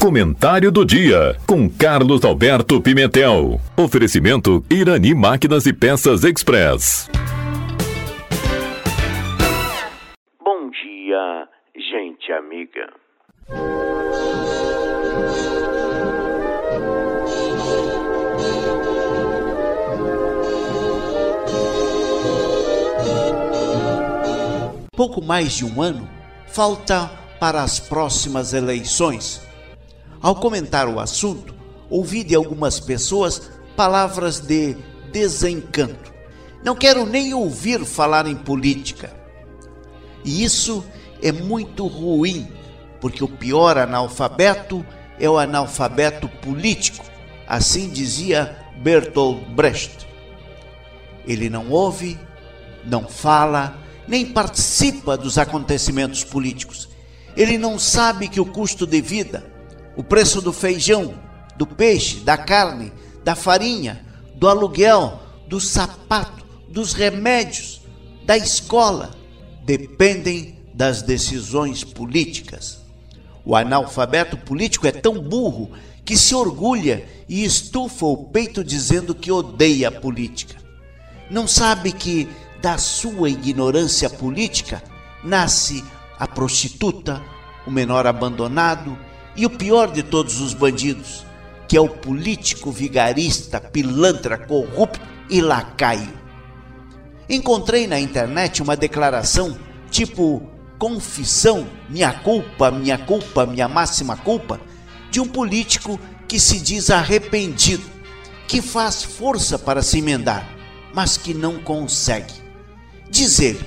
Comentário do dia com Carlos Alberto Pimentel. Oferecimento Irani Máquinas e Peças Express. Bom dia, gente amiga. Pouco mais de um ano falta para as próximas eleições ao comentar o assunto, ouvi de algumas pessoas palavras de desencanto. Não quero nem ouvir falar em política. E isso é muito ruim, porque o pior analfabeto é o analfabeto político, assim dizia Bertolt Brecht. Ele não ouve, não fala, nem participa dos acontecimentos políticos. Ele não sabe que o custo de vida, o preço do feijão, do peixe, da carne, da farinha, do aluguel, do sapato, dos remédios, da escola, dependem das decisões políticas. O analfabeto político é tão burro que se orgulha e estufa o peito dizendo que odeia a política. Não sabe que da sua ignorância política nasce a prostituta, o menor abandonado, e o pior de todos os bandidos, que é o político vigarista, pilantra, corrupto e lacaio. Encontrei na internet uma declaração tipo confissão, minha culpa, minha culpa, minha máxima culpa, de um político que se diz arrependido, que faz força para se emendar, mas que não consegue. Diz ele: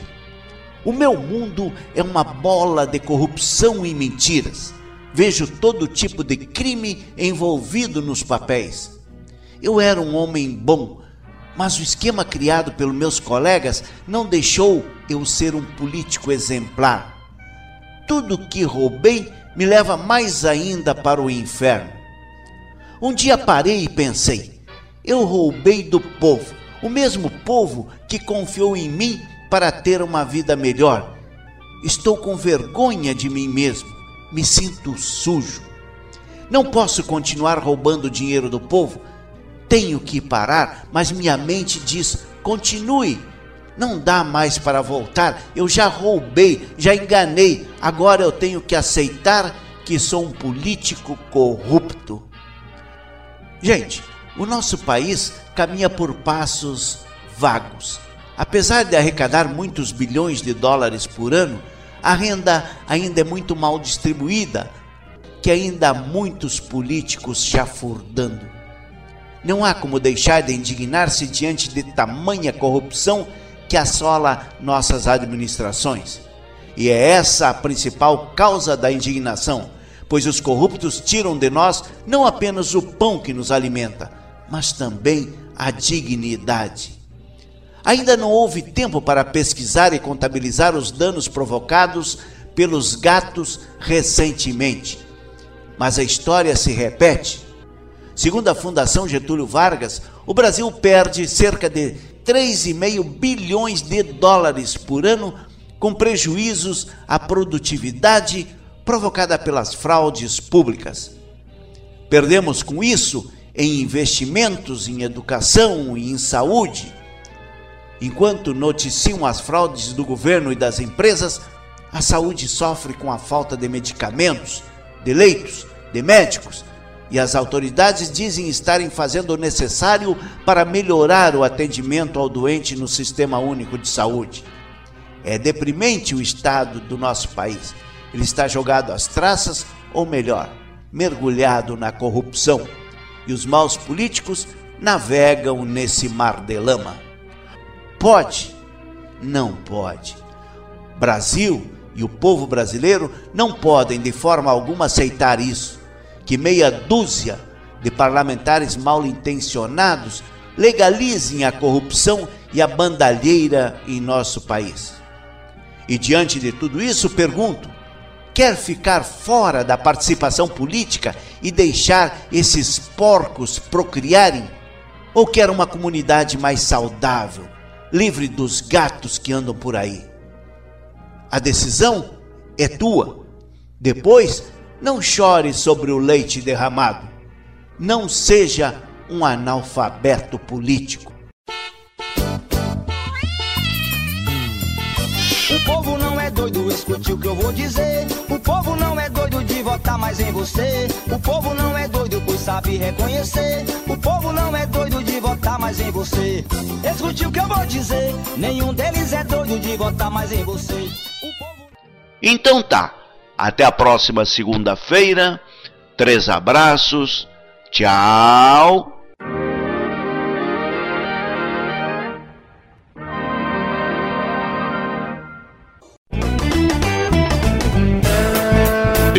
O meu mundo é uma bola de corrupção e mentiras vejo todo tipo de crime envolvido nos papéis. Eu era um homem bom, mas o esquema criado pelos meus colegas não deixou eu ser um político exemplar. Tudo que roubei me leva mais ainda para o inferno. Um dia parei e pensei: eu roubei do povo, o mesmo povo que confiou em mim para ter uma vida melhor. Estou com vergonha de mim mesmo me sinto sujo. Não posso continuar roubando o dinheiro do povo. Tenho que parar, mas minha mente diz: continue. Não dá mais para voltar. Eu já roubei, já enganei. Agora eu tenho que aceitar que sou um político corrupto. Gente, o nosso país caminha por passos vagos. Apesar de arrecadar muitos bilhões de dólares por ano, a renda ainda é muito mal distribuída, que ainda há muitos políticos chafurdando. Não há como deixar de indignar-se diante de tamanha corrupção que assola nossas administrações. E é essa a principal causa da indignação, pois os corruptos tiram de nós não apenas o pão que nos alimenta, mas também a dignidade. Ainda não houve tempo para pesquisar e contabilizar os danos provocados pelos gatos recentemente. Mas a história se repete. Segundo a Fundação Getúlio Vargas, o Brasil perde cerca de 3,5 bilhões de dólares por ano com prejuízos à produtividade provocada pelas fraudes públicas. Perdemos com isso em investimentos em educação e em saúde Enquanto noticiam as fraudes do governo e das empresas, a saúde sofre com a falta de medicamentos, de leitos, de médicos, e as autoridades dizem estarem fazendo o necessário para melhorar o atendimento ao doente no Sistema Único de Saúde. É deprimente o estado do nosso país. Ele está jogado às traças, ou melhor, mergulhado na corrupção. E os maus políticos navegam nesse mar de lama. Pode? Não pode. Brasil e o povo brasileiro não podem de forma alguma aceitar isso. Que meia dúzia de parlamentares mal intencionados legalizem a corrupção e a bandalheira em nosso país. E diante de tudo isso, pergunto: quer ficar fora da participação política e deixar esses porcos procriarem? Ou quer uma comunidade mais saudável, livre dos gatos que andam por aí. A decisão é tua. Depois, Não chore sobre o leite derramado. Não seja um analfabeto político. O povo não é doido, escute o que eu vou dizer. O povo não é doido de votar mais em você. O povo não é doido, sabe reconhecer. O povo não é doido de votar mais em você. Escute o que eu vou dizer. Nenhum deles é doido de votar mais em você. Povo... Então tá. Até a próxima segunda-feira. Três abraços. Tchau.